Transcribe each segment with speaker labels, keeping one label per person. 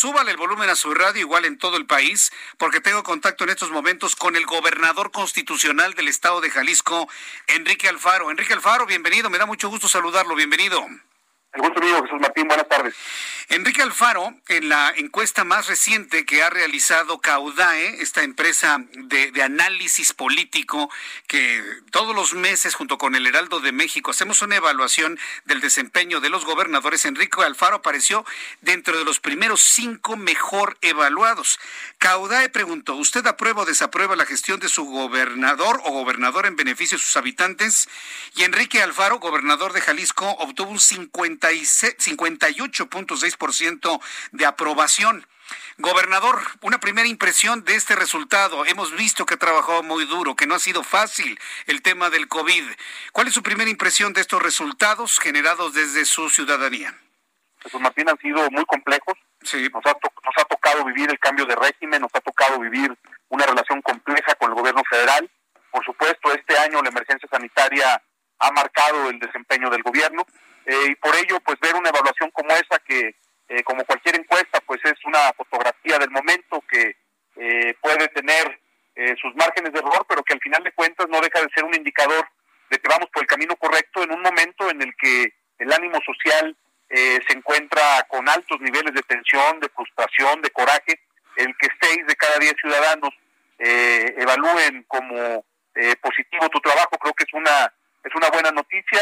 Speaker 1: Súbale el volumen a su radio igual en todo el país, porque tengo contacto en estos momentos con el gobernador constitucional del estado de Jalisco, Enrique Alfaro. Enrique Alfaro, bienvenido, me da mucho gusto saludarlo, bienvenido.
Speaker 2: El gusto mío, Jesús Martín, buenas tardes.
Speaker 1: Enrique Alfaro, en la encuesta más reciente que ha realizado Caudae, esta empresa de, análisis político, que todos los meses junto con el Heraldo de México hacemos una evaluación del desempeño de los gobernadores, Enrique Alfaro apareció dentro de los primeros cinco mejor evaluados. Caudae preguntó, ¿usted aprueba o desaprueba la gestión de su gobernador o gobernador en beneficio de sus habitantes? Y Enrique Alfaro, gobernador de Jalisco, obtuvo un 50 58.6% de aprobación. Gobernador, una primera impresión de este resultado. Hemos visto que ha trabajado muy duro, que no ha sido fácil el tema del COVID. ¿Cuál es su primera impresión de estos resultados generados desde su ciudadanía?
Speaker 2: Pues Martín han sido muy complejos.
Speaker 1: Sí.
Speaker 2: Nos, ha nos ha tocado vivir el cambio de régimen, nos ha tocado vivir una relación compleja con el gobierno federal. Por supuesto, este año la emergencia sanitaria ha marcado el desempeño del gobierno. Eh, y por ello pues ver una evaluación como esa que eh, como cualquier encuesta pues es una fotografía del momento que eh, puede tener sus márgenes de error pero que al final de cuentas no deja de ser un indicador de que vamos por el camino correcto en un momento en el que el ánimo social se encuentra con altos niveles de tensión, de frustración, de coraje, el que seis de cada diez ciudadanos evalúen como positivo tu trabajo creo que es una es una buena noticia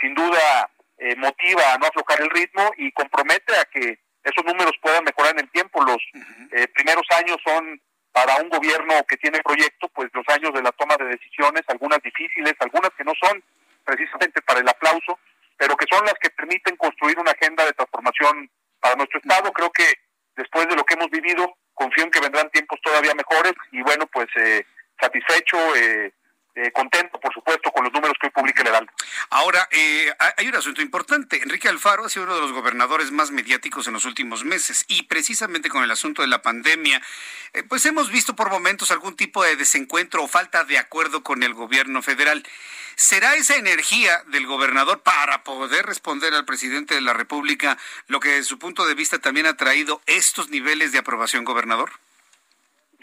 Speaker 2: sin duda eh, motiva a no aflojar el ritmo y compromete a que esos números puedan mejorar en el tiempo. Los eh, primeros años son para un gobierno que tiene proyecto, pues los años de la toma de decisiones, algunas difíciles, algunas que no son precisamente para el aplauso, pero que son las que permiten construir una agenda de transformación para nuestro Estado. Creo que después de lo que hemos vivido, confío en que vendrán tiempos todavía mejores y bueno, pues eh, satisfecho, eh, eh, contento, por supuesto, con los números que hoy publica el Heraldo.
Speaker 1: Ahora, eh, hay un asunto importante. Enrique Alfaro ha sido uno de los gobernadores más mediáticos en los últimos meses y precisamente con el asunto de la pandemia, eh, pues hemos visto por momentos algún tipo de desencuentro o falta de acuerdo con el gobierno federal. ¿Será esa energía del gobernador para poder responder al presidente de la República lo que desde su punto de vista también ha traído estos niveles de aprobación, gobernador?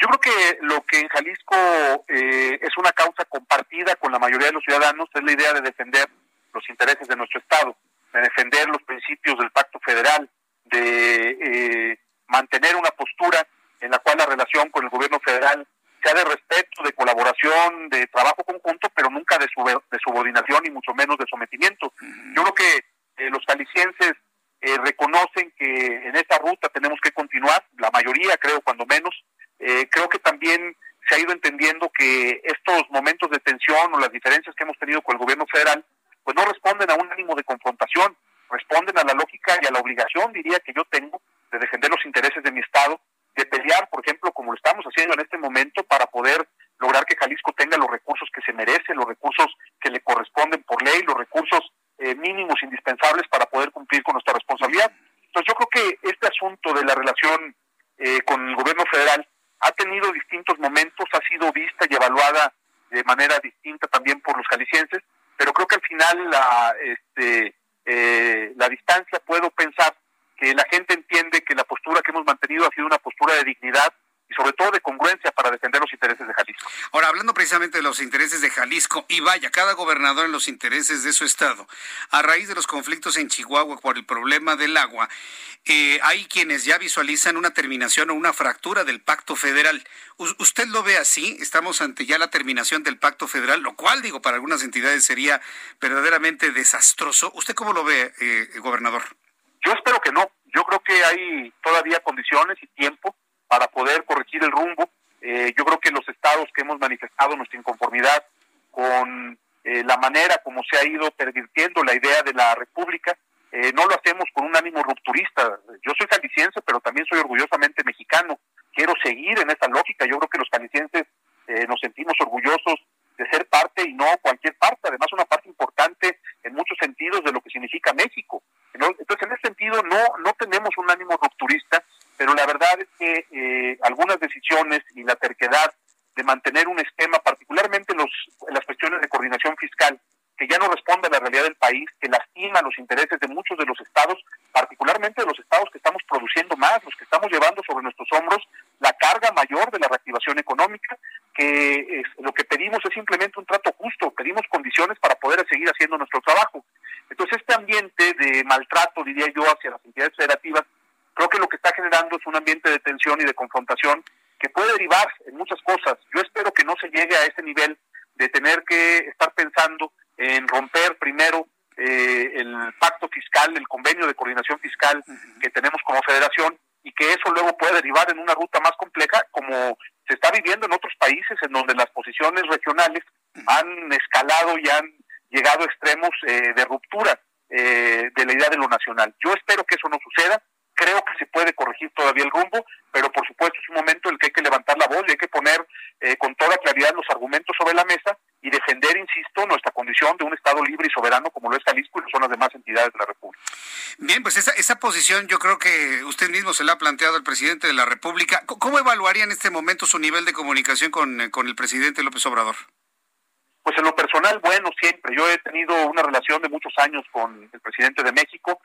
Speaker 2: Yo creo que lo que en Jalisco eh, es una causa compartida con la mayoría de los ciudadanos es la idea de defender los intereses de nuestro Estado, de defender los principios del pacto federal, de eh, mantener una postura en la cual la relación con el gobierno federal sea de respeto, de colaboración, de trabajo conjunto, pero nunca de, de subordinación y mucho menos de sometimiento. Yo creo que eh, los jaliscienses eh, reconocen que en esta ruta tenemos que continuar, la mayoría creo cuando menos, eh, creo que también se ha ido entendiendo que estos momentos de tensión o las diferencias que hemos tenido con el gobierno federal, pues no responden a un ánimo de confrontación, responden a la lógica y a la obligación, diría que yo tengo, de defender los intereses de mi Estado, de pelear, por ejemplo, como lo estamos haciendo en este momento, para poder lograr que Jalisco tenga los recursos que se merece, los recursos que le corresponden por ley, los recursos eh, mínimos indispensables para poder cumplir con nuestra responsabilidad. Entonces yo creo que este asunto de la relación eh, con el gobierno federal ha tenido distintos momentos, ha sido vista y evaluada de manera distinta también por los jaliscienses, pero creo que al final la, este, eh, la distancia puedo pensar que la gente entiende que la postura que hemos mantenido ha sido una postura de dignidad, y sobre todo de congruencia para defender los intereses de Jalisco.
Speaker 1: Ahora, hablando precisamente de los intereses de Jalisco, y vaya, cada gobernador en los intereses de su estado, a raíz de los conflictos en Chihuahua por el problema del agua, eh, hay quienes ya visualizan una terminación o una fractura del pacto federal. ¿Usted lo ve así? Estamos ante ya la terminación del pacto federal, lo cual, digo, para algunas entidades sería verdaderamente desastroso. ¿Usted cómo lo ve, eh, gobernador?
Speaker 2: Yo espero que no. Yo creo que hay todavía condiciones y tiempo para poder corregir el rumbo. Eh, yo creo que los estados que hemos manifestado nuestra inconformidad con eh, la manera como se ha ido pervirtiendo la idea de la República, eh, no lo hacemos con un ánimo rupturista. Yo soy jalisciense, pero también soy orgullosamente mexicano. Quiero seguir en esta lógica. Yo creo que los jaliscienses eh, nos sentimos orgullosos de ser parte y no cualquier parte, además una parte importante en muchos sentidos de lo que significa México. Entonces, en ese sentido, no, no tenemos un ánimo rupturista, pero la verdad es que eh, algunas decisiones y la terquedad de mantener un esquema, particularmente los, en las cuestiones de coordinación fiscal, que ya no responde a la realidad del país, que lastima intereses de muchos de los estados, particularmente de los estados que estamos produciendo más, los que estamos llevando sobre nuestros hombros la carga mayor de la reactivación económica, que lo que pedimos es simplemente un trato justo, pedimos condiciones para poder seguir haciendo nuestro trabajo. Entonces, este ambiente de maltrato, diría yo, hacia las entidades federativas, creo que lo que está generando es un ambiente de tensión y de confrontación que puede derivar en muchas cosas. Yo espero que no se llegue a ese nivel de tener que estar pensando en romper primero eh, el pacto fiscal, el convenio de coordinación fiscal que tenemos como federación y que eso luego puede derivar en una ruta más compleja como se está viviendo en otros países en donde las posiciones regionales han escalado y han llegado a extremos eh, de ruptura eh, de la idea de lo nacional. Yo espero que eso no suceda, creo que se puede corregir todavía el rumbo, pero por supuesto es un momento en el que hay que levantar la voz y hay que poner con toda claridad los argumentos sobre la mesa y defender, insisto, nuestra condición de un Estado libre y soberano como lo es Jalisco y son las demás entidades de la República.
Speaker 1: Bien, pues esa, esa posición yo creo que usted mismo se la ha planteado al presidente de la República. ¿Cómo evaluaría en este momento su nivel de comunicación con, el presidente López Obrador?
Speaker 2: Pues en lo personal, bueno, siempre. Yo he tenido una relación de muchos años con el presidente de México.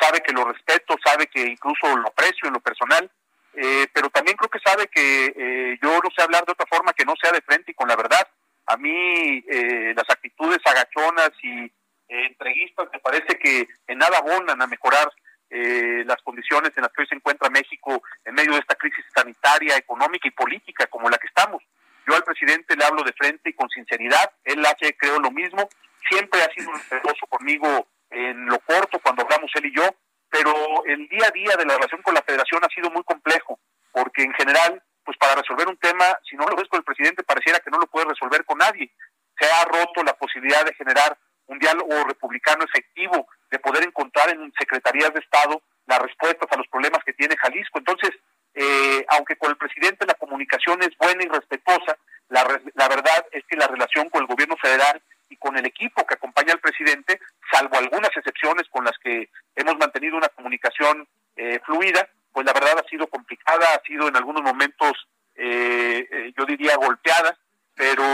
Speaker 2: Sabe que lo respeto, sabe que incluso lo aprecio en lo personal. Eh, pero también creo que sabe que eh, yo no sé hablar de otra forma que no sea de frente y con la verdad a mí eh, las actitudes agachonas y eh, entreguistas me parece que en nada abonan a mejorar eh, las condiciones en las que hoy se encuentra México en medio de esta crisis sanitaria, económica y política como la que estamos. Yo al presidente le hablo de frente y con sinceridad, él hace creo lo mismo, siempre ha sido respetuoso conmigo en lo corto cuando hablamos él y yo, pero el día a día de la relación con la federación ha sido muy complejo, porque en general pues para resolver un tema, si no lo ves con el presidente, pareciera que no lo puede resolver con nadie. Se ha roto la posibilidad de generar un diálogo republicano efectivo, de poder encontrar en secretarías de Estado las respuestas a los problemas que tiene Jalisco. Entonces, eh, aunque con el presidente la comunicación es buena y respetuosa, la, la verdad es que la relación con el gobierno federal y con el equipo que acompaña al presidente, salvo algunas excepciones con las que hemos mantenido una comunicación eh, fluida, pues la verdad ha sido ha sido en algunos momentos, eh, eh, yo diría, golpeada, pero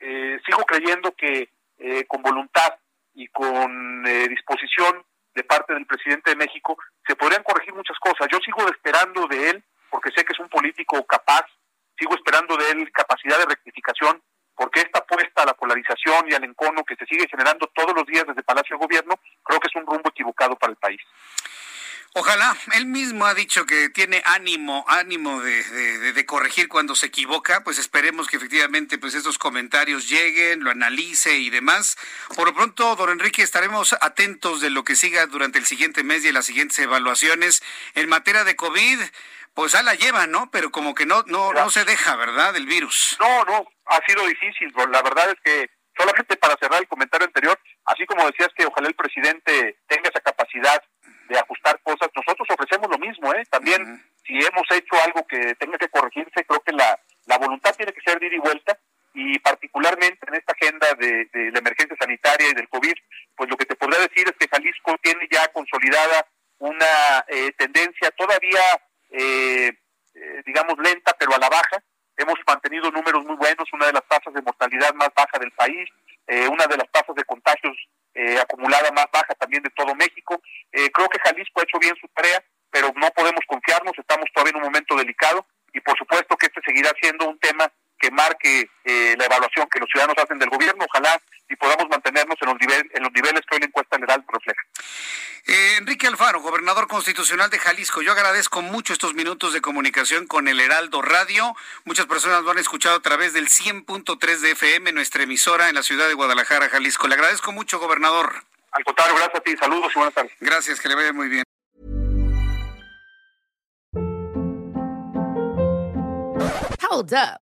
Speaker 2: eh, sigo creyendo que con voluntad y con disposición de parte del presidente de México se podrían corregir muchas cosas. Yo sigo esperando de él, porque sé que es un político capaz, sigo esperando de él capacidad de rectificación, porque esta apuesta a la polarización y al encono que se sigue generando todos los días desde Palacio de Gobierno, creo que es un rumbo equivocado para el país.
Speaker 1: Ojalá, él mismo ha dicho que tiene ánimo, ánimo de, corregir cuando se equivoca, pues esperemos que efectivamente pues estos comentarios lleguen, lo analice y demás. Por lo pronto, don Enrique, estaremos atentos de lo que siga durante el siguiente mes y las siguientes evaluaciones en materia de COVID. Pues a la lleva, ¿no? Pero como que no, no, no se deja, ¿verdad? Del virus.
Speaker 2: No, no, ha sido difícil. La verdad es que solamente para cerrar el comentario anterior, así como decías que ojalá el presidente tenga esa capacidad de ajustar cosas. Nosotros ofrecemos lo mismo, ¿eh? También, si hemos hecho algo que tenga que corregirse, creo que la, la voluntad tiene que ser de ir y vuelta, y particularmente en esta agenda de, la emergencia sanitaria y del COVID, pues lo que te podría decir es que Jalisco tiene ya consolidada una eh, eh, eh, digamos, lenta, pero a la baja. Hemos mantenido números muy buenos, una de las tasas de mortalidad más baja del país, una de las tasas de contagios eh, acumulada más baja también de todo México. Eh, creo que Jalisco ha hecho bien su tarea, pero no podemos confiarnos, estamos todavía en un momento delicado y por supuesto que este seguirá siendo un tema que marque eh, la evaluación que los ciudadanos hacen del gobierno, ojalá y podamos mantenernos en los, en los niveles que hoy la encuesta general refleja.
Speaker 1: Enrique Alfaro, gobernador constitucional de Jalisco, yo agradezco mucho estos minutos de comunicación con el Heraldo Radio. Muchas personas lo han escuchado a través del 100.3 de FM, nuestra emisora en la ciudad de Guadalajara, Jalisco. Le agradezco mucho, gobernador.
Speaker 2: Al contrario, gracias a ti. Saludos y buenas tardes.
Speaker 1: Gracias, que le vaya muy bien.
Speaker 3: Hold up.